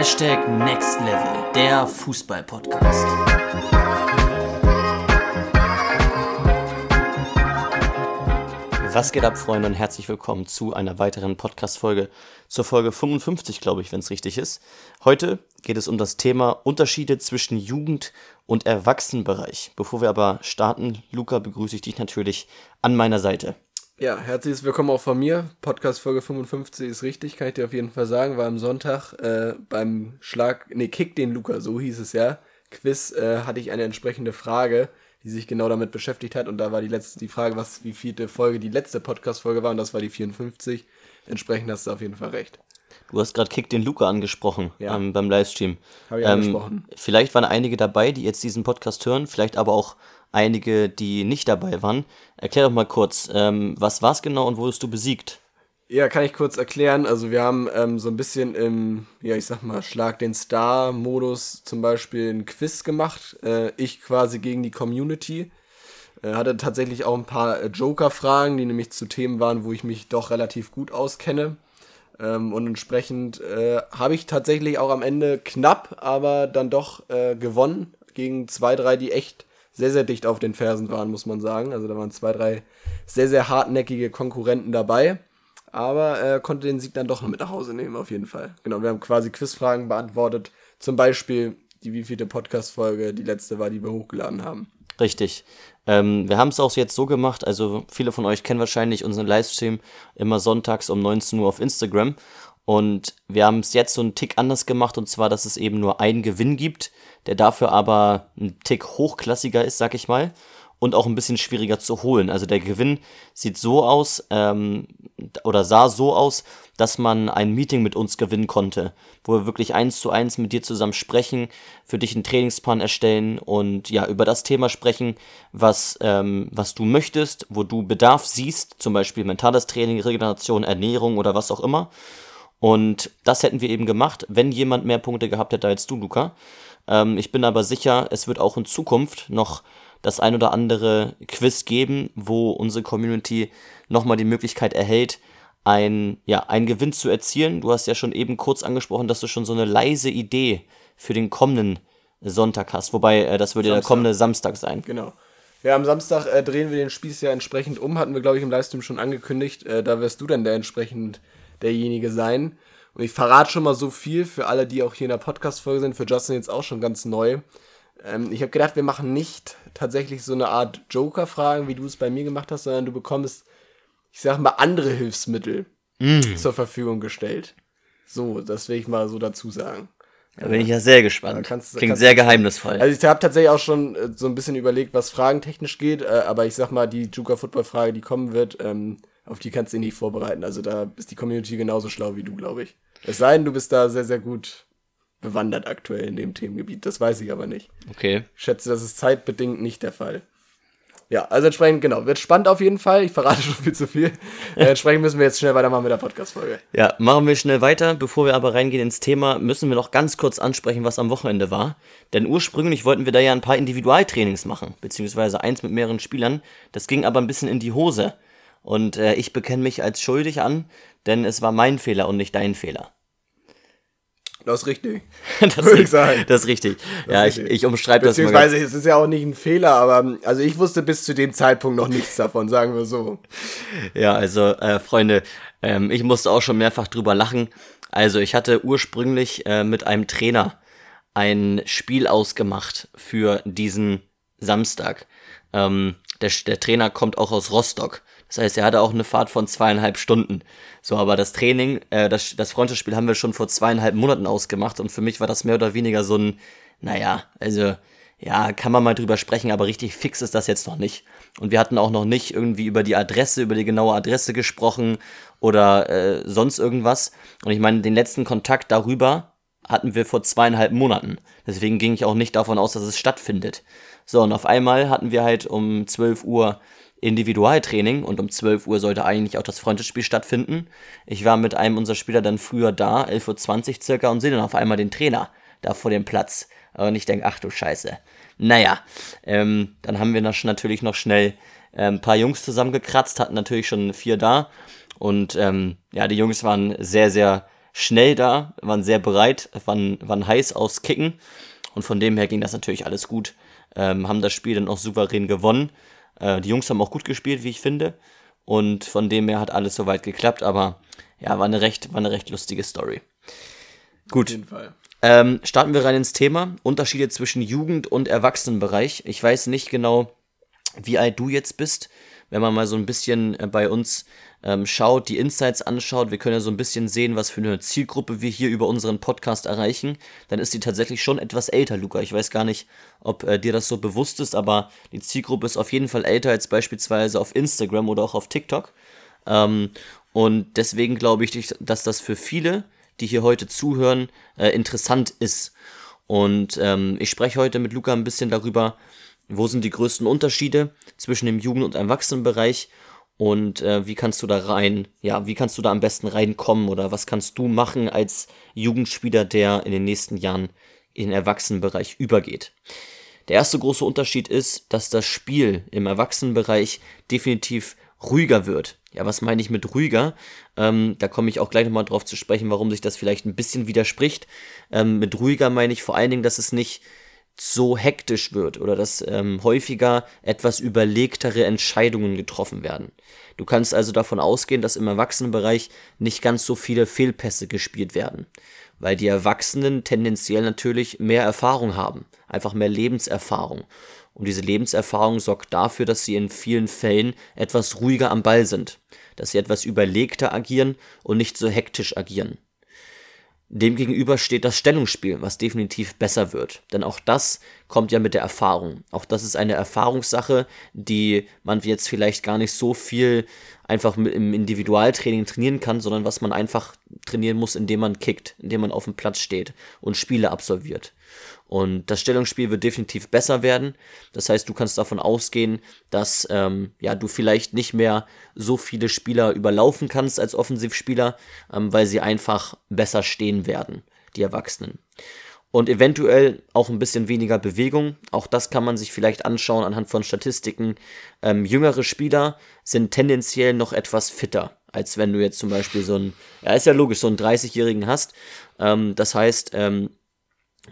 Hashtag Next Level, der Fußball-Podcast. Was geht ab, Freunde, und herzlich willkommen zu einer weiteren Podcast-Folge, zur Folge 55, glaube ich, wenn es richtig ist. Heute geht es um das Thema Unterschiede zwischen Jugend- und Erwachsenenbereich. Bevor wir aber starten, Luca, begrüße ich dich natürlich an meiner Seite. Ja, herzliches Willkommen auch von mir. Podcast Folge 55 ist richtig, kann ich dir auf jeden Fall sagen. War am Sonntag äh, beim Schlag, nee, Kick den Luca, so hieß es ja. Quiz äh, hatte ich eine entsprechende Frage die sich genau damit beschäftigt hat. Und da war die letzte die Frage, was wie vierte Folge die letzte Podcast-Folge war, und das war die 54. Entsprechend hast du auf jeden Fall recht. Du hast gerade Kick den Luca angesprochen ja. ähm, beim Livestream. Habe ich ähm, angesprochen. Vielleicht waren einige dabei, die jetzt diesen Podcast hören, vielleicht aber auch einige, die nicht dabei waren. Erklär doch mal kurz, ähm, was war es genau und wurdest du besiegt? Ja, kann ich kurz erklären. Also wir haben ähm, so ein bisschen im, ja ich sag mal, Schlag den Star-Modus zum Beispiel ein Quiz gemacht. Äh, ich quasi gegen die Community. Äh, hatte tatsächlich auch ein paar äh, Joker-Fragen, die nämlich zu Themen waren, wo ich mich doch relativ gut auskenne. Ähm, und entsprechend äh, habe ich tatsächlich auch am Ende knapp, aber dann doch äh, gewonnen gegen zwei, drei, die echt sehr, sehr dicht auf den Fersen waren, muss man sagen. Also da waren zwei, drei sehr, sehr hartnäckige Konkurrenten dabei. Aber er konnte den Sieg dann doch noch mit nach Hause nehmen, auf jeden Fall. Genau, wir haben quasi Quizfragen beantwortet. Zum Beispiel die wievielte Podcast-Folge die letzte war, die wir hochgeladen haben. Richtig. Ähm, wir haben es auch jetzt so gemacht, also viele von euch kennen wahrscheinlich unseren Livestream immer sonntags um 19 Uhr auf Instagram. Und wir haben es jetzt so einen Tick anders gemacht, und zwar, dass es eben nur einen Gewinn gibt, der dafür aber ein Tick hochklassiger ist, sag ich mal und auch ein bisschen schwieriger zu holen. Also der Gewinn sieht so aus ähm, oder sah so aus, dass man ein Meeting mit uns gewinnen konnte, wo wir wirklich eins zu eins mit dir zusammen sprechen, für dich einen Trainingsplan erstellen und ja über das Thema sprechen, was ähm, was du möchtest, wo du Bedarf siehst, zum Beispiel mentales Training, Regeneration, Ernährung oder was auch immer. Und das hätten wir eben gemacht, wenn jemand mehr Punkte gehabt hätte als du, Luca. Ähm, ich bin aber sicher, es wird auch in Zukunft noch das ein oder andere Quiz geben, wo unsere Community nochmal die Möglichkeit erhält, ein, ja, einen Gewinn zu erzielen. Du hast ja schon eben kurz angesprochen, dass du schon so eine leise Idee für den kommenden Sonntag hast. Wobei, äh, das würde ja der kommende Samstag sein. Genau. Ja, am Samstag äh, drehen wir den Spieß ja entsprechend um, hatten wir, glaube ich, im Livestream schon angekündigt. Äh, da wirst du dann der entsprechend derjenige sein. Und ich verrate schon mal so viel für alle, die auch hier in der Podcast-Folge sind, für Justin jetzt auch schon ganz neu. Ähm, ich habe gedacht, wir machen nicht tatsächlich so eine Art Joker-Fragen, wie du es bei mir gemacht hast, sondern du bekommst, ich sag mal, andere Hilfsmittel mm. zur Verfügung gestellt. So, das will ich mal so dazu sagen. Da bin ich ja sehr gespannt. Kannst, Klingt kannst sehr geheimnisvoll. Also ich habe tatsächlich auch schon äh, so ein bisschen überlegt, was fragentechnisch geht, äh, aber ich sag mal, die Joker Football Frage, die kommen wird, ähm, auf die kannst du dich nicht vorbereiten. Also da ist die Community genauso schlau wie du, glaube ich. Es sei denn, du bist da sehr, sehr gut bewandert aktuell in dem Themengebiet. Das weiß ich aber nicht. Okay. Ich schätze, das ist zeitbedingt nicht der Fall. Ja, also entsprechend, genau, wird spannend auf jeden Fall. Ich verrate schon viel zu viel. äh, entsprechend müssen wir jetzt schnell weitermachen mit der Podcast-Folge. Ja, machen wir schnell weiter. Bevor wir aber reingehen ins Thema, müssen wir noch ganz kurz ansprechen, was am Wochenende war. Denn ursprünglich wollten wir da ja ein paar Individualtrainings machen, beziehungsweise eins mit mehreren Spielern. Das ging aber ein bisschen in die Hose. Und äh, ich bekenne mich als schuldig an, denn es war mein Fehler und nicht dein Fehler. Das ist richtig. das, würde ich sagen. das ist richtig. Das ja, ist richtig. ich, ich umschreibe das mal. Beziehungsweise es ist ja auch nicht ein Fehler, aber also ich wusste bis zu dem Zeitpunkt noch nichts davon, sagen wir so. Ja, also äh, Freunde, ähm, ich musste auch schon mehrfach drüber lachen. Also ich hatte ursprünglich äh, mit einem Trainer ein Spiel ausgemacht für diesen Samstag. Ähm, der, der Trainer kommt auch aus Rostock. Das heißt, er hatte auch eine Fahrt von zweieinhalb Stunden. So, aber das Training, äh, das, das Freundschaftsspiel haben wir schon vor zweieinhalb Monaten ausgemacht und für mich war das mehr oder weniger so ein, naja, also, ja, kann man mal drüber sprechen, aber richtig fix ist das jetzt noch nicht. Und wir hatten auch noch nicht irgendwie über die Adresse, über die genaue Adresse gesprochen oder äh, sonst irgendwas. Und ich meine, den letzten Kontakt darüber hatten wir vor zweieinhalb Monaten. Deswegen ging ich auch nicht davon aus, dass es stattfindet. So, und auf einmal hatten wir halt um 12 Uhr Individualtraining und um 12 Uhr sollte eigentlich auch das Freundschaftsspiel stattfinden. Ich war mit einem unserer Spieler dann früher da, 11.20 Uhr circa, und sehe dann auf einmal den Trainer da vor dem Platz. Und ich denke, ach du Scheiße. Naja, ähm, dann haben wir natürlich noch schnell äh, ein paar Jungs zusammengekratzt, hatten natürlich schon vier da. Und ähm, ja, die Jungs waren sehr, sehr schnell da, waren sehr bereit, waren, waren heiß aufs Kicken. Und von dem her ging das natürlich alles gut. Ähm, haben das Spiel dann auch souverän gewonnen. Äh, die Jungs haben auch gut gespielt, wie ich finde. Und von dem her hat alles soweit geklappt. Aber ja, war eine recht, war eine recht lustige Story. Gut. Auf jeden Fall. Ähm, starten wir rein ins Thema. Unterschiede zwischen Jugend- und Erwachsenenbereich. Ich weiß nicht genau, wie alt du jetzt bist. Wenn man mal so ein bisschen äh, bei uns ähm, schaut, die Insights anschaut, wir können ja so ein bisschen sehen, was für eine Zielgruppe wir hier über unseren Podcast erreichen, dann ist die tatsächlich schon etwas älter, Luca. Ich weiß gar nicht, ob äh, dir das so bewusst ist, aber die Zielgruppe ist auf jeden Fall älter als beispielsweise auf Instagram oder auch auf TikTok. Ähm, und deswegen glaube ich, dass das für viele, die hier heute zuhören, äh, interessant ist. Und ähm, ich spreche heute mit Luca ein bisschen darüber, wo sind die größten Unterschiede zwischen dem Jugend- und Erwachsenenbereich und äh, wie kannst du da rein, ja, wie kannst du da am besten reinkommen oder was kannst du machen als Jugendspieler, der in den nächsten Jahren in den Erwachsenenbereich übergeht. Der erste große Unterschied ist, dass das Spiel im Erwachsenenbereich definitiv ruhiger wird. Ja, was meine ich mit ruhiger? Ähm, da komme ich auch gleich nochmal drauf zu sprechen, warum sich das vielleicht ein bisschen widerspricht. Ähm, mit ruhiger meine ich vor allen Dingen, dass es nicht so hektisch wird oder dass ähm, häufiger etwas überlegtere Entscheidungen getroffen werden. Du kannst also davon ausgehen, dass im Erwachsenenbereich nicht ganz so viele Fehlpässe gespielt werden, weil die Erwachsenen tendenziell natürlich mehr Erfahrung haben, einfach mehr Lebenserfahrung. Und diese Lebenserfahrung sorgt dafür, dass sie in vielen Fällen etwas ruhiger am Ball sind, dass sie etwas überlegter agieren und nicht so hektisch agieren. Demgegenüber steht das Stellungsspiel, was definitiv besser wird. Denn auch das kommt ja mit der Erfahrung. Auch das ist eine Erfahrungssache, die man jetzt vielleicht gar nicht so viel einfach im Individualtraining trainieren kann, sondern was man einfach trainieren muss, indem man kickt, indem man auf dem Platz steht und Spiele absolviert. Und das Stellungsspiel wird definitiv besser werden. Das heißt, du kannst davon ausgehen, dass ähm, ja, du vielleicht nicht mehr so viele Spieler überlaufen kannst als Offensivspieler, ähm, weil sie einfach besser stehen werden, die Erwachsenen. Und eventuell auch ein bisschen weniger Bewegung. Auch das kann man sich vielleicht anschauen anhand von Statistiken. Ähm, jüngere Spieler sind tendenziell noch etwas fitter, als wenn du jetzt zum Beispiel so einen, ja, ist ja logisch, so einen 30-Jährigen hast. Ähm, das heißt, ähm,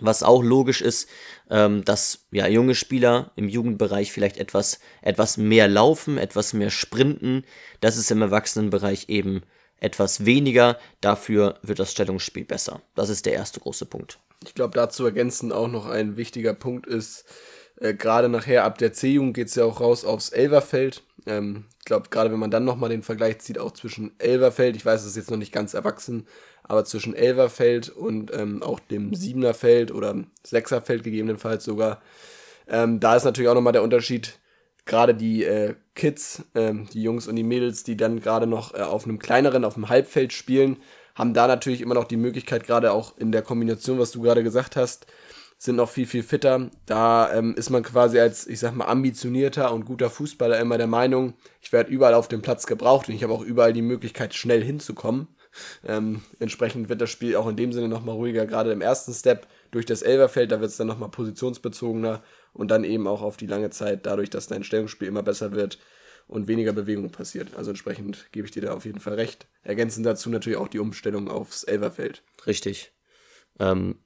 was auch logisch ist, ähm, dass ja junge Spieler im Jugendbereich vielleicht etwas, etwas mehr laufen, etwas mehr sprinten. Das ist im Erwachsenenbereich eben etwas weniger. Dafür wird das Stellungsspiel besser. Das ist der erste große Punkt. Ich glaube, dazu ergänzend auch noch ein wichtiger Punkt ist, äh, gerade nachher ab der C-Jugend geht es ja auch raus aufs Elverfeld. Ähm, ich glaube, gerade wenn man dann nochmal den Vergleich zieht, auch zwischen Elverfeld, ich weiß, es ist jetzt noch nicht ganz erwachsen, aber zwischen Elverfeld und ähm, auch dem Siebenerfeld oder Sechserfeld gegebenenfalls sogar, ähm, da ist natürlich auch nochmal der Unterschied, gerade die äh, Kids, ähm, die Jungs und die Mädels, die dann gerade noch äh, auf einem kleineren, auf dem Halbfeld spielen, haben da natürlich immer noch die Möglichkeit, gerade auch in der Kombination, was du gerade gesagt hast, sind noch viel, viel fitter. Da ähm, ist man quasi als, ich sag mal, ambitionierter und guter Fußballer immer der Meinung, ich werde überall auf dem Platz gebraucht und ich habe auch überall die Möglichkeit, schnell hinzukommen. Ähm, entsprechend wird das Spiel auch in dem Sinne nochmal ruhiger, gerade im ersten Step durch das Elverfeld, da wird es dann nochmal positionsbezogener und dann eben auch auf die lange Zeit, dadurch, dass dein Stellungsspiel immer besser wird und weniger Bewegung passiert. Also entsprechend gebe ich dir da auf jeden Fall recht. Ergänzend dazu natürlich auch die Umstellung aufs Elverfeld. Richtig. Ähm,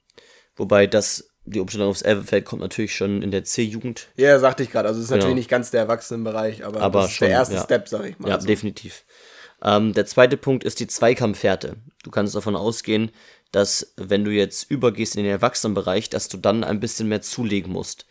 wobei das die Umstellung aufs Elverfeld kommt natürlich schon in der C-Jugend. Ja, sagte ich gerade. Also es ist genau. natürlich nicht ganz der Erwachsenenbereich, aber, aber das ist schon, der erste ja. Step, sag ich mal. Ja, also. definitiv. Ähm, der zweite Punkt ist die Zweikampfhärte. Du kannst davon ausgehen, dass wenn du jetzt übergehst in den Erwachsenenbereich, dass du dann ein bisschen mehr zulegen musst.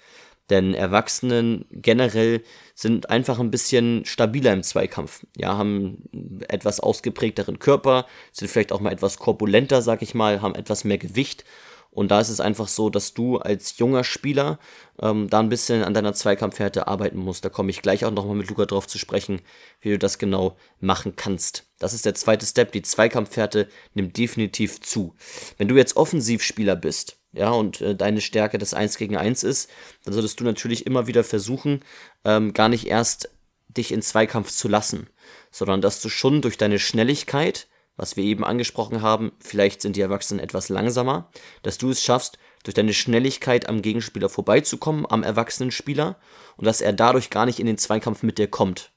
Denn Erwachsenen generell sind einfach ein bisschen stabiler im Zweikampf. Ja, haben etwas ausgeprägteren Körper, sind vielleicht auch mal etwas korpulenter, sag ich mal, haben etwas mehr Gewicht und da ist es einfach so, dass du als junger Spieler ähm, da ein bisschen an deiner Zweikampfhärte arbeiten musst. Da komme ich gleich auch nochmal mit Luca drauf zu sprechen, wie du das genau machen kannst. Das ist der zweite Step. Die Zweikampfhärte nimmt definitiv zu. Wenn du jetzt Offensivspieler bist, ja, und äh, deine Stärke das 1 gegen 1 ist, dann solltest du natürlich immer wieder versuchen, ähm, gar nicht erst dich in Zweikampf zu lassen, sondern dass du schon durch deine Schnelligkeit was wir eben angesprochen haben, vielleicht sind die Erwachsenen etwas langsamer, dass du es schaffst, durch deine Schnelligkeit am Gegenspieler vorbeizukommen, am erwachsenen Spieler, und dass er dadurch gar nicht in den Zweikampf mit dir kommt.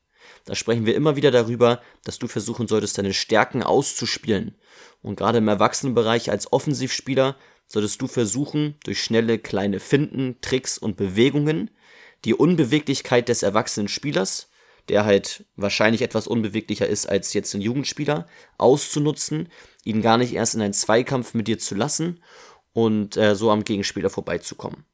Da sprechen wir immer wieder darüber, dass du versuchen solltest, deine Stärken auszuspielen Und gerade im Erwachsenenbereich als Offensivspieler solltest du versuchen, durch schnelle kleine Finden, Tricks und Bewegungen die Unbeweglichkeit des erwachsenen Spielers, der halt wahrscheinlich etwas unbeweglicher ist als jetzt ein Jugendspieler, auszunutzen, ihn gar nicht erst in einen Zweikampf mit dir zu lassen und äh, so am Gegenspieler vorbeizukommen.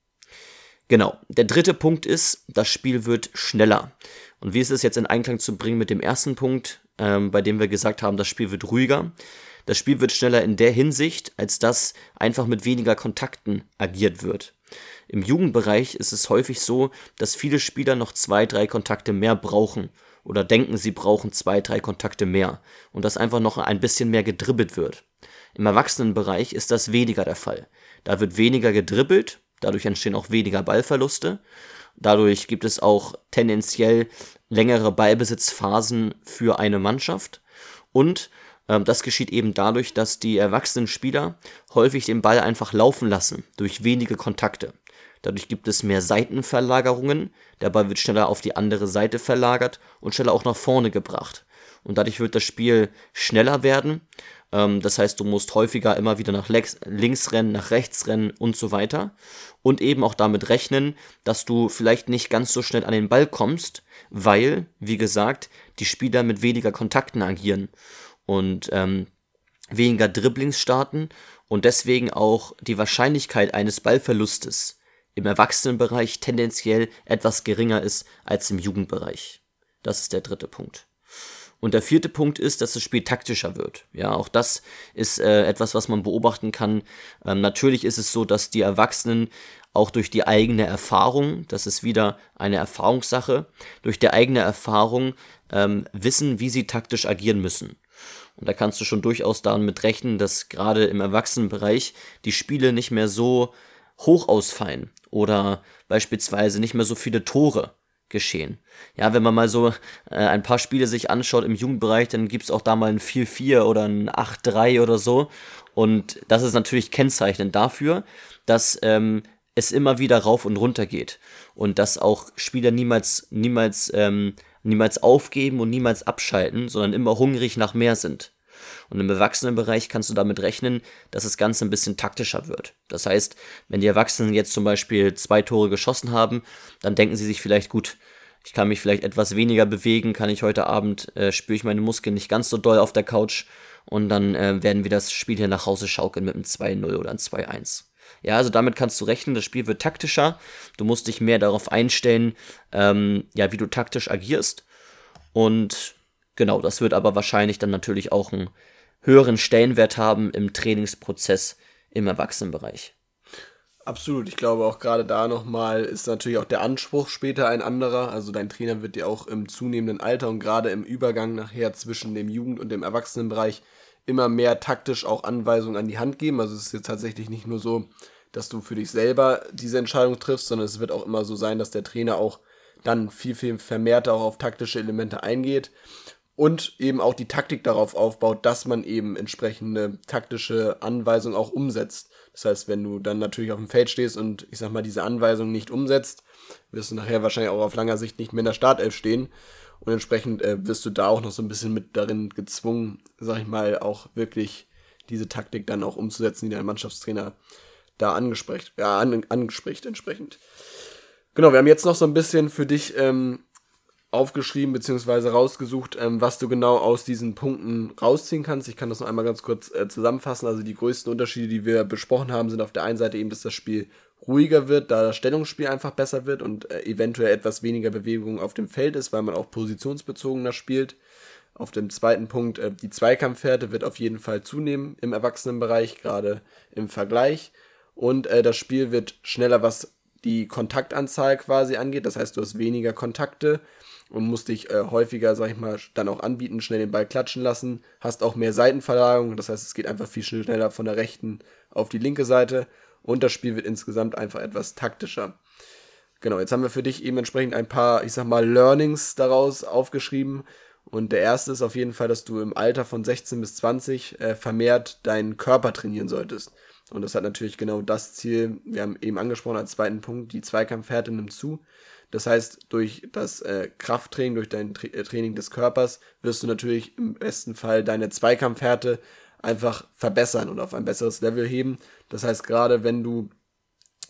Genau, der dritte Punkt ist, das Spiel wird schneller. Und wie ist es jetzt in Einklang zu bringen mit dem ersten Punkt, ähm, bei dem wir gesagt haben, das Spiel wird ruhiger? Das Spiel wird schneller in der Hinsicht, als dass einfach mit weniger Kontakten agiert wird. Im Jugendbereich ist es häufig so, dass viele Spieler noch zwei, drei Kontakte mehr brauchen oder denken, sie brauchen zwei, drei Kontakte mehr und dass einfach noch ein bisschen mehr gedribbelt wird. Im Erwachsenenbereich ist das weniger der Fall. Da wird weniger gedribbelt, dadurch entstehen auch weniger Ballverluste. Dadurch gibt es auch tendenziell längere Ballbesitzphasen für eine Mannschaft. Und ähm, das geschieht eben dadurch, dass die erwachsenen Spieler häufig den Ball einfach laufen lassen durch wenige Kontakte. Dadurch gibt es mehr Seitenverlagerungen, der Ball wird schneller auf die andere Seite verlagert und schneller auch nach vorne gebracht. Und dadurch wird das Spiel schneller werden. Ähm, das heißt, du musst häufiger immer wieder nach links rennen, nach rechts rennen und so weiter. Und eben auch damit rechnen, dass du vielleicht nicht ganz so schnell an den Ball kommst, weil, wie gesagt, die Spieler mit weniger Kontakten agieren und ähm, weniger Dribblings starten und deswegen auch die Wahrscheinlichkeit eines Ballverlustes im Erwachsenenbereich tendenziell etwas geringer ist als im Jugendbereich. Das ist der dritte Punkt. Und der vierte Punkt ist, dass das Spiel taktischer wird. Ja, auch das ist äh, etwas, was man beobachten kann. Ähm, natürlich ist es so, dass die Erwachsenen auch durch die eigene Erfahrung, das ist wieder eine Erfahrungssache, durch die eigene Erfahrung ähm, wissen, wie sie taktisch agieren müssen. Und da kannst du schon durchaus damit rechnen, dass gerade im Erwachsenenbereich die Spiele nicht mehr so hoch ausfallen oder beispielsweise nicht mehr so viele Tore geschehen. Ja, wenn man mal so äh, ein paar Spiele sich anschaut im Jugendbereich, dann gibt's auch da mal ein 4-4 oder ein 8-3 oder so. Und das ist natürlich kennzeichnend dafür, dass ähm, es immer wieder rauf und runter geht. Und dass auch Spieler niemals, niemals, ähm, niemals aufgeben und niemals abschalten, sondern immer hungrig nach mehr sind. Und im Erwachsenenbereich kannst du damit rechnen, dass das Ganze ein bisschen taktischer wird. Das heißt, wenn die Erwachsenen jetzt zum Beispiel zwei Tore geschossen haben, dann denken sie sich vielleicht, gut, ich kann mich vielleicht etwas weniger bewegen, kann ich heute Abend, äh, spüre ich meine Muskeln nicht ganz so doll auf der Couch und dann äh, werden wir das Spiel hier nach Hause schaukeln mit einem 2-0 oder einem 2-1. Ja, also damit kannst du rechnen, das Spiel wird taktischer. Du musst dich mehr darauf einstellen, ähm, ja, wie du taktisch agierst. Und genau, das wird aber wahrscheinlich dann natürlich auch einen höheren Stellenwert haben im Trainingsprozess im Erwachsenenbereich. Absolut, ich glaube auch gerade da nochmal ist natürlich auch der Anspruch später ein anderer. Also dein Trainer wird dir auch im zunehmenden Alter und gerade im Übergang nachher zwischen dem Jugend- und dem Erwachsenenbereich immer mehr taktisch auch Anweisungen an die Hand geben. Also es ist jetzt tatsächlich nicht nur so, dass du für dich selber diese Entscheidung triffst, sondern es wird auch immer so sein, dass der Trainer auch dann viel, viel vermehrter auch auf taktische Elemente eingeht und eben auch die Taktik darauf aufbaut, dass man eben entsprechende taktische Anweisungen auch umsetzt. Das heißt, wenn du dann natürlich auf dem Feld stehst und ich sag mal diese Anweisungen nicht umsetzt, wirst du nachher wahrscheinlich auch auf langer Sicht nicht mehr in der Startelf stehen. Und entsprechend äh, wirst du da auch noch so ein bisschen mit darin gezwungen, sag ich mal, auch wirklich diese Taktik dann auch umzusetzen, die dein Mannschaftstrainer da angespricht, ja, an, angespricht entsprechend. Genau, wir haben jetzt noch so ein bisschen für dich ähm, aufgeschrieben beziehungsweise rausgesucht, ähm, was du genau aus diesen Punkten rausziehen kannst. Ich kann das noch einmal ganz kurz äh, zusammenfassen. Also die größten Unterschiede, die wir besprochen haben, sind auf der einen Seite eben, dass das Spiel ruhiger wird, da das Stellungsspiel einfach besser wird und äh, eventuell etwas weniger Bewegung auf dem Feld ist, weil man auch positionsbezogener spielt. Auf dem zweiten Punkt, äh, die Zweikampfwerte wird auf jeden Fall zunehmen im Erwachsenenbereich, gerade im Vergleich. Und äh, das Spiel wird schneller, was die Kontaktanzahl quasi angeht. Das heißt, du hast weniger Kontakte und musst dich äh, häufiger, sag ich mal, dann auch anbieten, schnell den Ball klatschen lassen. Hast auch mehr Seitenverlagerung, das heißt, es geht einfach viel schneller von der rechten auf die linke Seite und das Spiel wird insgesamt einfach etwas taktischer. Genau, jetzt haben wir für dich eben entsprechend ein paar, ich sag mal, Learnings daraus aufgeschrieben. Und der erste ist auf jeden Fall, dass du im Alter von 16 bis 20 äh, vermehrt deinen Körper trainieren solltest. Und das hat natürlich genau das Ziel, wir haben eben angesprochen als zweiten Punkt, die Zweikampfhärte nimmt zu. Das heißt, durch das äh, Krafttraining, durch dein Tra äh, Training des Körpers wirst du natürlich im besten Fall deine Zweikampfhärte einfach verbessern und auf ein besseres Level heben. Das heißt, gerade wenn du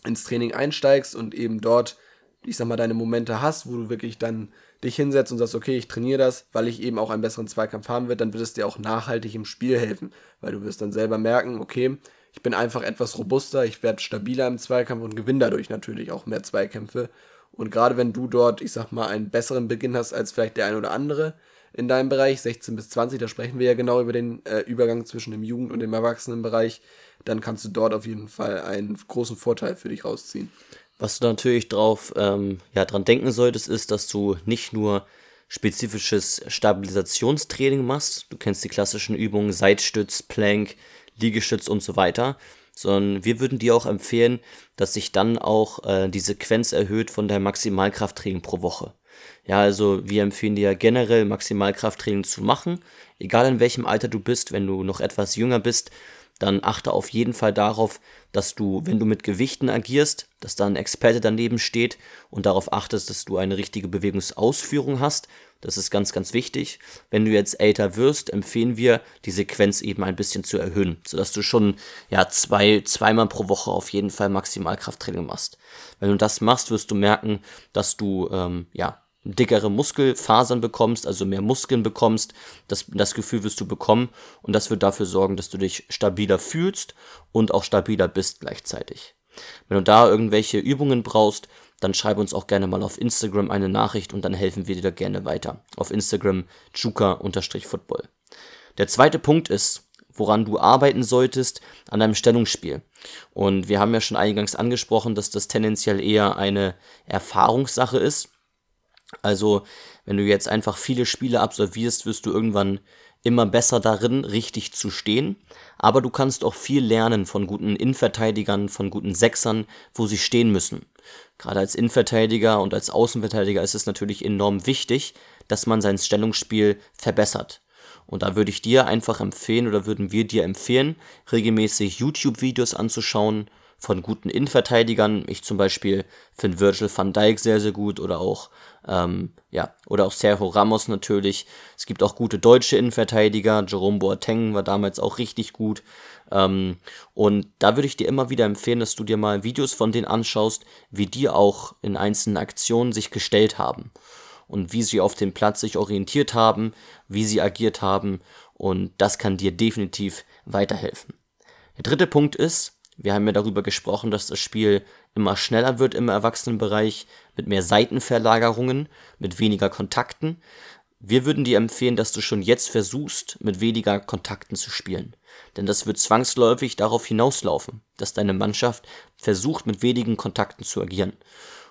ins Training einsteigst und eben dort, ich sag mal, deine Momente hast, wo du wirklich dann dich hinsetzt und sagst, okay, ich trainiere das, weil ich eben auch einen besseren Zweikampf haben will, dann wird es dir auch nachhaltig im Spiel helfen, weil du wirst dann selber merken, okay, ich bin einfach etwas robuster, ich werde stabiler im Zweikampf und gewinne dadurch natürlich auch mehr Zweikämpfe. Und gerade wenn du dort, ich sag mal, einen besseren Beginn hast als vielleicht der ein oder andere in deinem Bereich, 16 bis 20, da sprechen wir ja genau über den äh, Übergang zwischen dem Jugend- und dem Erwachsenenbereich, dann kannst du dort auf jeden Fall einen großen Vorteil für dich rausziehen. Was du natürlich drauf, ähm, ja, dran denken solltest, ist, dass du nicht nur spezifisches Stabilisationstraining machst. Du kennst die klassischen Übungen Seitstütz, Plank, Liegestütz und so weiter, sondern wir würden dir auch empfehlen, dass sich dann auch äh, die Sequenz erhöht von deinem Maximalkrafttraining pro Woche. Ja, also wir empfehlen dir generell Maximalkrafttraining zu machen, egal in welchem Alter du bist, wenn du noch etwas jünger bist, dann achte auf jeden Fall darauf, dass du, wenn du mit Gewichten agierst, dass da ein Experte daneben steht und darauf achtest, dass du eine richtige Bewegungsausführung hast. Das ist ganz, ganz wichtig. Wenn du jetzt älter wirst, empfehlen wir, die Sequenz eben ein bisschen zu erhöhen, sodass du schon ja zwei, zweimal pro Woche auf jeden Fall Maximalkrafttraining machst. Wenn du das machst, wirst du merken, dass du ähm, ja dickere Muskelfasern bekommst, also mehr Muskeln bekommst. Das, das Gefühl wirst du bekommen und das wird dafür sorgen, dass du dich stabiler fühlst und auch stabiler bist gleichzeitig. Wenn du da irgendwelche Übungen brauchst, dann schreib uns auch gerne mal auf Instagram eine Nachricht und dann helfen wir dir da gerne weiter. Auf Instagram juka-football. Der zweite Punkt ist, woran du arbeiten solltest an deinem Stellungsspiel. Und wir haben ja schon eingangs angesprochen, dass das tendenziell eher eine Erfahrungssache ist. Also, wenn du jetzt einfach viele Spiele absolvierst, wirst du irgendwann immer besser darin, richtig zu stehen. Aber du kannst auch viel lernen von guten Innenverteidigern, von guten Sechsern, wo sie stehen müssen. Gerade als Innenverteidiger und als Außenverteidiger ist es natürlich enorm wichtig, dass man sein Stellungsspiel verbessert. Und da würde ich dir einfach empfehlen oder würden wir dir empfehlen, regelmäßig YouTube-Videos anzuschauen von guten Innenverteidigern. Ich zum Beispiel finde Virgil van Dijk sehr, sehr gut oder auch ähm, ja, oder auch Sergio Ramos natürlich. Es gibt auch gute deutsche Innenverteidiger. Jerome Boateng war damals auch richtig gut. Ähm, und da würde ich dir immer wieder empfehlen, dass du dir mal Videos von denen anschaust, wie die auch in einzelnen Aktionen sich gestellt haben. Und wie sie auf dem Platz sich orientiert haben, wie sie agiert haben. Und das kann dir definitiv weiterhelfen. Der dritte Punkt ist, wir haben ja darüber gesprochen, dass das Spiel immer schneller wird im Erwachsenenbereich, mit mehr Seitenverlagerungen, mit weniger Kontakten. Wir würden dir empfehlen, dass du schon jetzt versuchst, mit weniger Kontakten zu spielen. Denn das wird zwangsläufig darauf hinauslaufen, dass deine Mannschaft versucht, mit wenigen Kontakten zu agieren.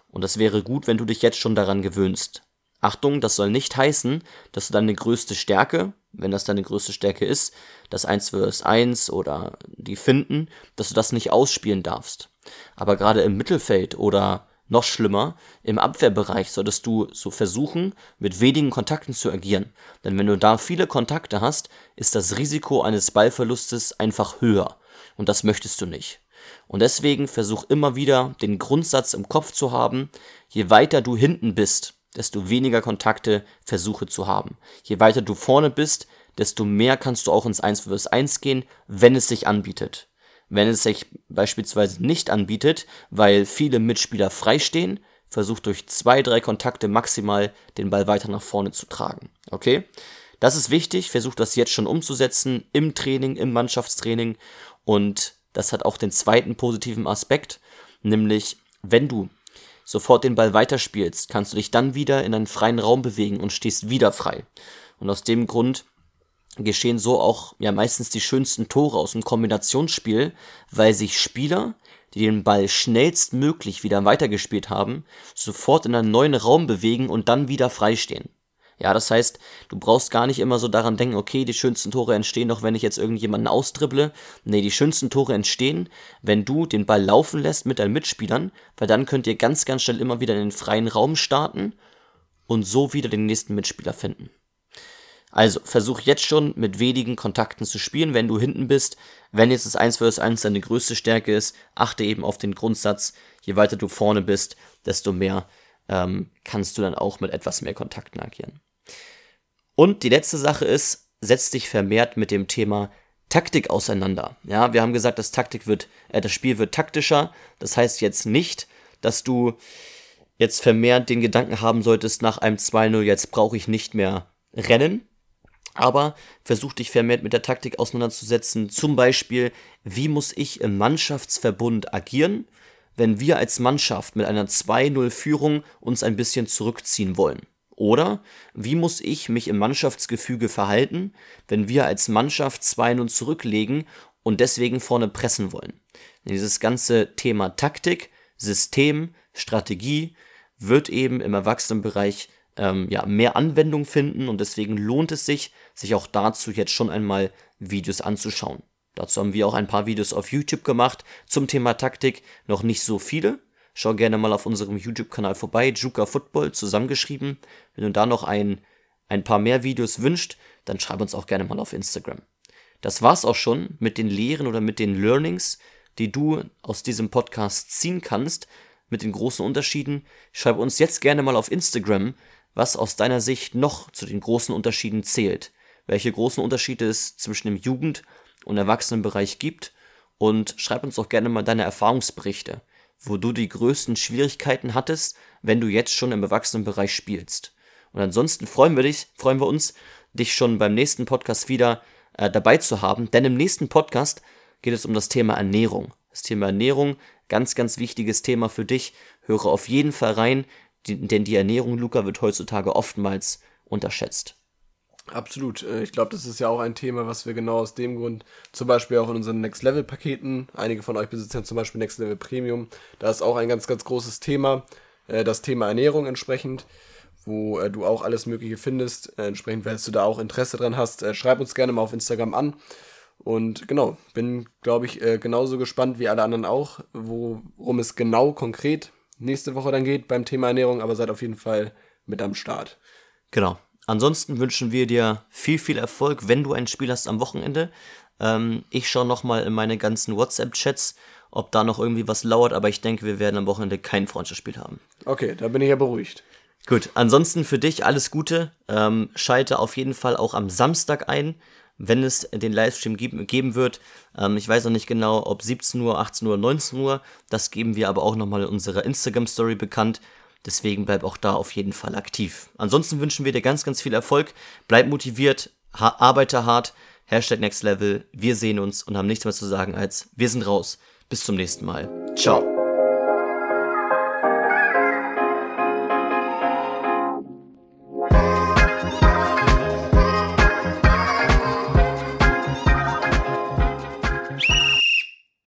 Und das wäre gut, wenn du dich jetzt schon daran gewöhnst. Achtung, das soll nicht heißen, dass du deine größte Stärke, wenn das deine größte Stärke ist, das 1 vs 1 oder die Finden, dass du das nicht ausspielen darfst. Aber gerade im Mittelfeld oder noch schlimmer, im Abwehrbereich solltest du so versuchen, mit wenigen Kontakten zu agieren. Denn wenn du da viele Kontakte hast, ist das Risiko eines Ballverlustes einfach höher. Und das möchtest du nicht. Und deswegen versuch immer wieder den Grundsatz im Kopf zu haben, je weiter du hinten bist, desto weniger Kontakte versuche zu haben. Je weiter du vorne bist, desto mehr kannst du auch ins 1 vs 1 gehen, wenn es sich anbietet. Wenn es sich beispielsweise nicht anbietet, weil viele Mitspieler freistehen, versucht durch zwei, drei Kontakte maximal den Ball weiter nach vorne zu tragen. Okay? Das ist wichtig, versucht das jetzt schon umzusetzen im Training, im Mannschaftstraining und das hat auch den zweiten positiven Aspekt, nämlich wenn du sofort den Ball weiterspielst, kannst du dich dann wieder in einen freien Raum bewegen und stehst wieder frei. Und aus dem Grund geschehen so auch ja meistens die schönsten Tore aus dem Kombinationsspiel, weil sich Spieler, die den Ball schnellstmöglich wieder weitergespielt haben, sofort in einen neuen Raum bewegen und dann wieder freistehen. Ja, das heißt, du brauchst gar nicht immer so daran denken, okay, die schönsten Tore entstehen doch, wenn ich jetzt irgendjemanden austribble. Nee, die schönsten Tore entstehen, wenn du den Ball laufen lässt mit deinen Mitspielern, weil dann könnt ihr ganz, ganz schnell immer wieder in den freien Raum starten und so wieder den nächsten Mitspieler finden. Also versuch jetzt schon mit wenigen Kontakten zu spielen, wenn du hinten bist. Wenn jetzt das 1 vs 1 deine größte Stärke ist, achte eben auf den Grundsatz, je weiter du vorne bist, desto mehr ähm, kannst du dann auch mit etwas mehr Kontakten agieren. Und die letzte Sache ist, setz dich vermehrt mit dem Thema Taktik auseinander. Ja, wir haben gesagt, das Taktik wird, äh, das Spiel wird taktischer. Das heißt jetzt nicht, dass du jetzt vermehrt den Gedanken haben solltest, nach einem 2-0, jetzt brauche ich nicht mehr rennen. Aber versuch dich vermehrt mit der Taktik auseinanderzusetzen. Zum Beispiel, wie muss ich im Mannschaftsverbund agieren, wenn wir als Mannschaft mit einer 2-0-Führung uns ein bisschen zurückziehen wollen? Oder wie muss ich mich im Mannschaftsgefüge verhalten, wenn wir als Mannschaft 2-0 zurücklegen und deswegen vorne pressen wollen? Dieses ganze Thema Taktik, System, Strategie wird eben im Erwachsenenbereich ähm, ja, mehr Anwendung finden und deswegen lohnt es sich, sich auch dazu jetzt schon einmal Videos anzuschauen. Dazu haben wir auch ein paar Videos auf YouTube gemacht zum Thema Taktik, noch nicht so viele, Schau gerne mal auf unserem YouTube-Kanal vorbei, Juka Football zusammengeschrieben. Wenn du da noch ein, ein paar mehr Videos wünscht, dann schreib uns auch gerne mal auf Instagram. Das war's auch schon mit den Lehren oder mit den Learnings, die du aus diesem Podcast ziehen kannst, mit den großen Unterschieden. Schreib uns jetzt gerne mal auf Instagram, was aus deiner Sicht noch zu den großen Unterschieden zählt. Welche großen Unterschiede es zwischen dem Jugend- und Erwachsenenbereich gibt. Und schreib uns auch gerne mal deine Erfahrungsberichte wo du die größten Schwierigkeiten hattest, wenn du jetzt schon im Erwachsenenbereich spielst. Und ansonsten freuen wir dich, freuen wir uns, dich schon beim nächsten Podcast wieder äh, dabei zu haben, denn im nächsten Podcast geht es um das Thema Ernährung. Das Thema Ernährung, ganz, ganz wichtiges Thema für dich. Höre auf jeden Fall rein, die, denn die Ernährung, Luca, wird heutzutage oftmals unterschätzt. Absolut. Äh, ich glaube, das ist ja auch ein Thema, was wir genau aus dem Grund zum Beispiel auch in unseren Next Level Paketen, einige von euch besitzen zum Beispiel Next Level Premium, da ist auch ein ganz, ganz großes Thema, äh, das Thema Ernährung entsprechend, wo äh, du auch alles Mögliche findest. Entsprechend, wenn du da auch Interesse dran hast, schreib uns gerne mal auf Instagram an. Und genau, bin, glaube ich, genauso gespannt wie alle anderen auch, worum es genau konkret nächste Woche dann geht beim Thema Ernährung, aber seid auf jeden Fall mit am Start. Genau. Ansonsten wünschen wir dir viel, viel Erfolg, wenn du ein Spiel hast am Wochenende. Ähm, ich schaue nochmal in meine ganzen WhatsApp-Chats, ob da noch irgendwie was lauert, aber ich denke, wir werden am Wochenende kein Freundschaftsspiel haben. Okay, da bin ich ja beruhigt. Gut, ansonsten für dich alles Gute. Ähm, schalte auf jeden Fall auch am Samstag ein, wenn es den Livestream geben, geben wird. Ähm, ich weiß noch nicht genau, ob 17 Uhr, 18 Uhr, 19 Uhr. Das geben wir aber auch nochmal in unserer Instagram-Story bekannt. Deswegen bleib auch da auf jeden Fall aktiv. Ansonsten wünschen wir dir ganz, ganz viel Erfolg. Bleib motiviert, ha arbeite hart. Hashtag Next Level. Wir sehen uns und haben nichts mehr zu sagen als wir sind raus. Bis zum nächsten Mal. Ciao.